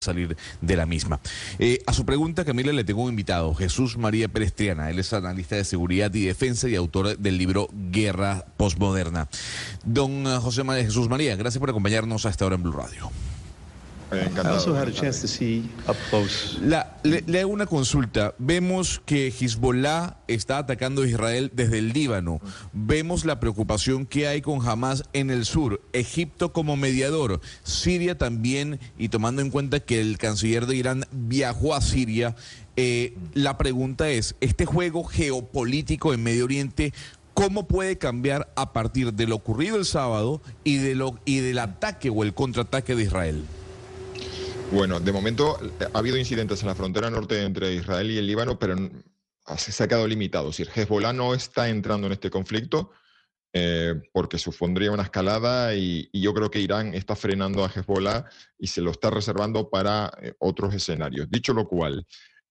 salir de la misma. Eh, a su pregunta, Camila, le tengo un invitado, Jesús María Perestriana. Él es analista de seguridad y defensa y autor del libro Guerra Postmoderna. Don José María Jesús María, gracias por acompañarnos a esta hora en Blue Radio. La, le, hago una consulta. Vemos que Hezbollah está atacando a Israel desde el Líbano. Vemos la preocupación que hay con Hamas en el sur. Egipto como mediador. Siria también. Y tomando en cuenta que el canciller de Irán viajó a Siria. Eh, la pregunta es, ¿este juego geopolítico en Medio Oriente ¿Cómo puede cambiar a partir de lo ocurrido el sábado y, de lo, y del ataque o el contraataque de Israel? Bueno, de momento ha habido incidentes en la frontera norte entre Israel y el Líbano, pero se ha quedado limitado. Decir, Hezbollah no está entrando en este conflicto eh, porque supondría una escalada y, yo creo que Irán está frenando a Hezbollah y se lo está reservando para eh, otros escenarios. Dicho lo cual,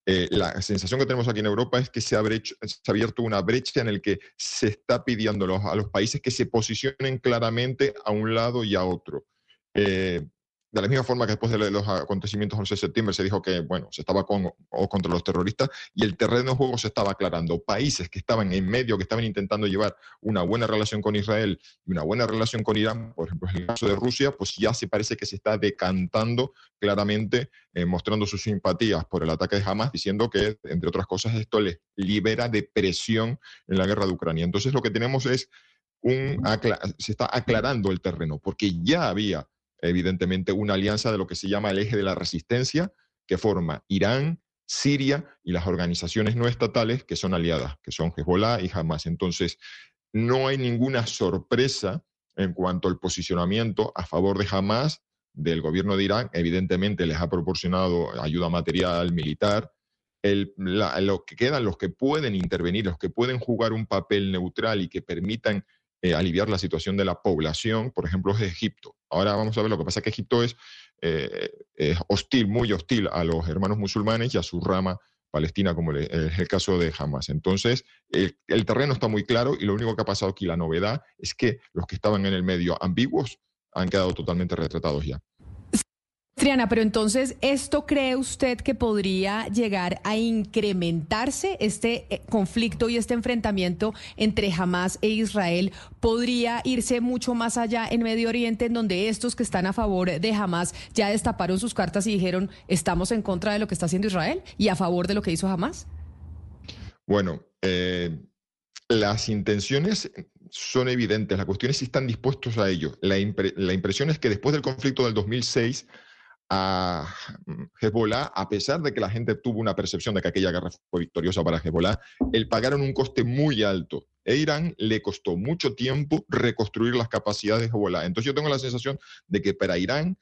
eh, la sensación que tenemos aquí en Europa es que se ha, abierto una brecha en el que se está pidiendo a los, países que se posicionen claramente a un lado y a otro de la misma forma que después de los acontecimientos del 11 de septiembre se dijo que, bueno, se estaba con o contra los terroristas y el terreno de juego se estaba aclarando. Países que estaban en medio, que estaban intentando llevar una buena relación con Israel y una buena relación con Irán, por ejemplo, en el caso de Rusia, pues ya se parece que se está decantando claramente, eh, mostrando sus simpatías por el ataque de Hamas, diciendo que, entre otras cosas, esto les libera de presión en la guerra de Ucrania. Entonces, lo que tenemos es un, se está aclarando el terreno, porque ya había evidentemente una alianza de lo que se llama el eje de la resistencia, que forma Irán, Siria y las organizaciones no estatales que son aliadas, que son Hezbollah y Hamas. Entonces, no hay ninguna sorpresa en cuanto al posicionamiento a favor de Hamas del gobierno de Irán. Evidentemente les ha proporcionado ayuda material, militar. El, lo que quedan, los que pueden intervenir, los que pueden jugar un papel neutral y que permitan eh, aliviar la situación de la población, por ejemplo, es Egipto. Ahora vamos a ver, lo que pasa es que Egipto es, eh, hostil, muy hostil a los hermanos musulmanes y a su rama palestina, como es el caso de Hamas. Entonces, el terreno está muy claro y lo único que ha pasado aquí, la novedad, es que los que estaban en el medio ambiguos han quedado totalmente retratados ya. Triana, pero entonces, ¿esto cree usted que podría llegar a incrementarse este eh, conflicto y este enfrentamiento entre Hamas e Israel? ¿Podría irse mucho más allá en Medio Oriente, en donde estos que están a favor de Hamas ya destaparon sus cartas y dijeron, estamos en contra de lo que está haciendo Israel y a favor de lo que hizo Hamas? Bueno, eh, las intenciones son evidentes, la cuestión es si están dispuestos a ello. La, la impresión es que después del conflicto del 2006, a Hezbollah, a pesar de que la gente tuvo una percepción de que aquella guerra fue victoriosa para Hezbollah, el pagaron un coste muy alto. E Irán le costó mucho tiempo reconstruir las capacidades de Hezbollah. Entonces yo tengo la sensación de que para Irán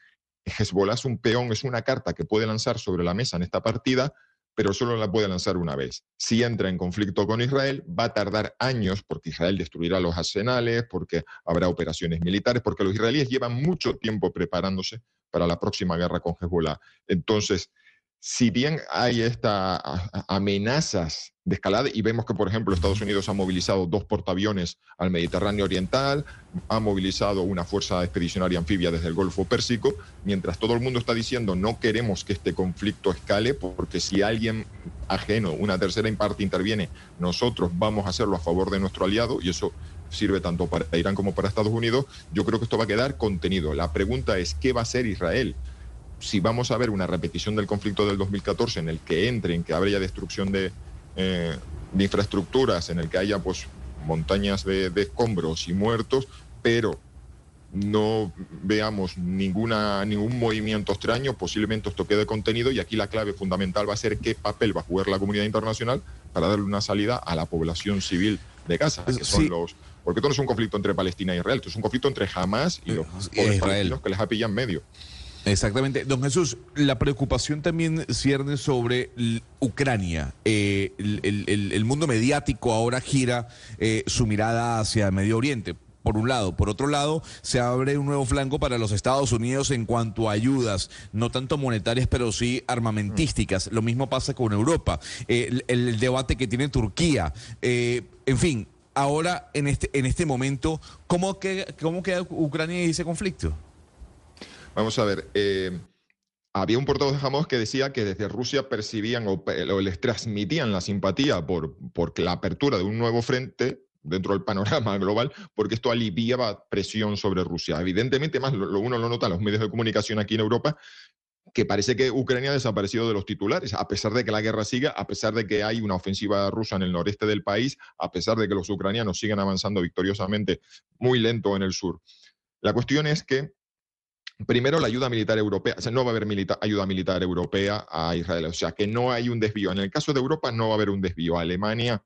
Hezbollah es un peón, es una carta que puede lanzar sobre la mesa en esta partida, pero solo la puede lanzar una vez. Si entra en conflicto con Israel, va a tardar años porque Israel destruirá los arsenales, porque habrá operaciones militares, porque los israelíes llevan mucho tiempo preparándose para la próxima guerra con Hezbollah. Entonces, si bien hay estas amenazas de escalada, y vemos que, por ejemplo, Estados Unidos ha movilizado dos portaaviones al Mediterráneo Oriental, ha movilizado una fuerza expedicionaria anfibia desde el Golfo Pérsico, mientras todo el mundo está diciendo no queremos que este conflicto escale, porque si alguien ajeno, una tercera parte interviene, nosotros vamos a hacerlo a favor de nuestro aliado, y eso sirve tanto para Irán como para Estados Unidos, yo creo que esto va a quedar contenido. La pregunta es, ¿qué va a hacer Israel? Si vamos a ver una repetición del conflicto del 2014 en el que entre, en que haya destrucción de, eh, de infraestructuras, en el que haya pues montañas de, escombros y muertos, pero no veamos ninguna, ningún movimiento extraño, posiblemente esto quede contenido y aquí la clave fundamental va a ser qué papel va a jugar la comunidad internacional para darle una salida a la población civil de Gaza, que son los porque esto no es un conflicto entre Palestina e Israel, esto es un conflicto entre Hamas y los eh, palestinos que les ha pillado en medio. Exactamente. Don Jesús, la preocupación también cierne sobre Ucrania. Eh, el, mundo mediático ahora gira eh, su mirada hacia Medio Oriente por un lado. Por otro lado, se abre un nuevo flanco para los Estados Unidos en cuanto a ayudas, no tanto monetarias, pero sí armamentísticas. Lo mismo pasa con Europa. el, debate que tiene Turquía. en fin, ahora, en este, en este momento, ¿cómo, ¿cómo queda Ucrania y ese conflicto? Vamos a ver. Eh, había un portavoz de Hamas que decía que desde Rusia percibían o, les transmitían la simpatía por, la apertura de un nuevo frente dentro del panorama global, porque esto aliviaba presión sobre Rusia. Evidentemente, más lo, uno lo nota en los medios de comunicación aquí en Europa, que parece que Ucrania ha desaparecido de los titulares, a pesar de que la guerra siga, a pesar de que hay una ofensiva rusa en el noreste del país, a pesar de que los ucranianos siguen avanzando victoriosamente muy lento en el sur. La cuestión es que Primero, la ayuda militar europea, o sea, no va a haber ayuda militar europea a Israel, o sea, que no hay un desvío. En el caso de Europa no va a haber un desvío. Alemania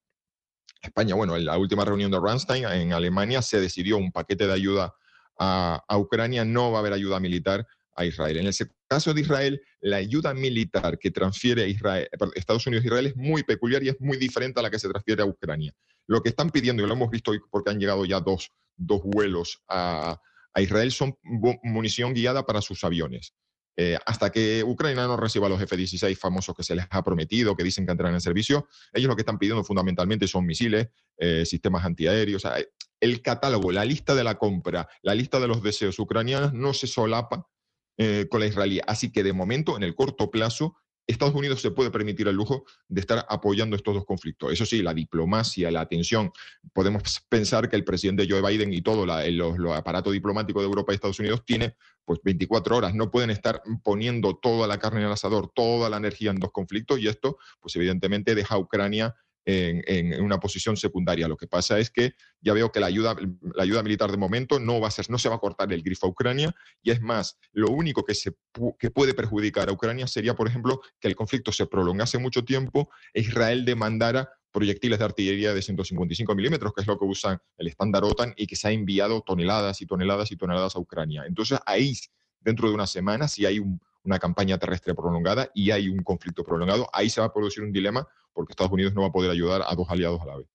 España, bueno, en la última reunión de Ramstein en Alemania se decidió un paquete de ayuda a, Ucrania, no va a haber ayuda militar a Israel. En el caso de Israel, la ayuda militar que transfiere Israel, Estados Unidos a Israel es muy peculiar y es muy diferente a la que se transfiere a Ucrania. Lo que están pidiendo, y lo hemos visto hoy porque han llegado ya dos, dos vuelos a, a Israel, son munición guiada para sus aviones. Eh, hasta que Ucrania no reciba los F-16 famosos que se les ha prometido, que dicen que entrarán en servicio, ellos lo que están pidiendo fundamentalmente son misiles, eh, sistemas antiaéreos. el catálogo, la lista de la compra, la lista de los deseos ucranianos no se solapa eh, con la israelí. Así que de momento, en el corto plazo, Estados Unidos se puede permitir el lujo de estar apoyando estos dos conflictos. Eso sí, la diplomacia, la atención. Podemos pensar que el presidente Joe Biden y todo el, aparato diplomático de Europa y Estados Unidos tiene pues 24 horas. No pueden estar poniendo toda la carne en el asador, toda la energía en dos conflictos y esto, pues evidentemente deja a Ucrania en, una posición secundaria. Lo que pasa es que ya veo que la ayuda, la ayuda militar de momento no va a ser, no se va a cortar el grifo a Ucrania y es más, lo único que, se, que puede perjudicar a Ucrania sería, por ejemplo, que el conflicto se prolongase mucho tiempo e Israel demandara proyectiles de artillería de 155 milímetros, que es lo que usan el estándar OTAN y que se ha enviado toneladas y toneladas y toneladas a Ucrania. Entonces ahí, dentro de una semana, si hay una campaña terrestre prolongada y hay un conflicto prolongado, ahí se va a producir un dilema porque Estados Unidos no va a poder ayudar a dos aliados a la vez.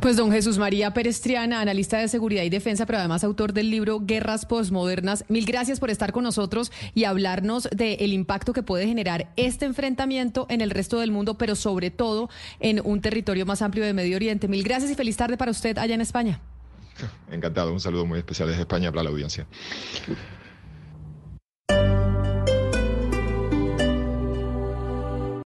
Pues don Jesús María Perestriana, analista de seguridad y defensa, pero además autor del libro Guerras Postmodernas, mil gracias por estar con nosotros y hablarnos del impacto que puede generar este enfrentamiento en el resto del mundo, pero sobre todo en un territorio más amplio de Medio Oriente. Mil gracias y feliz tarde para usted allá en España. Encantado, un saludo muy especial desde España para la audiencia.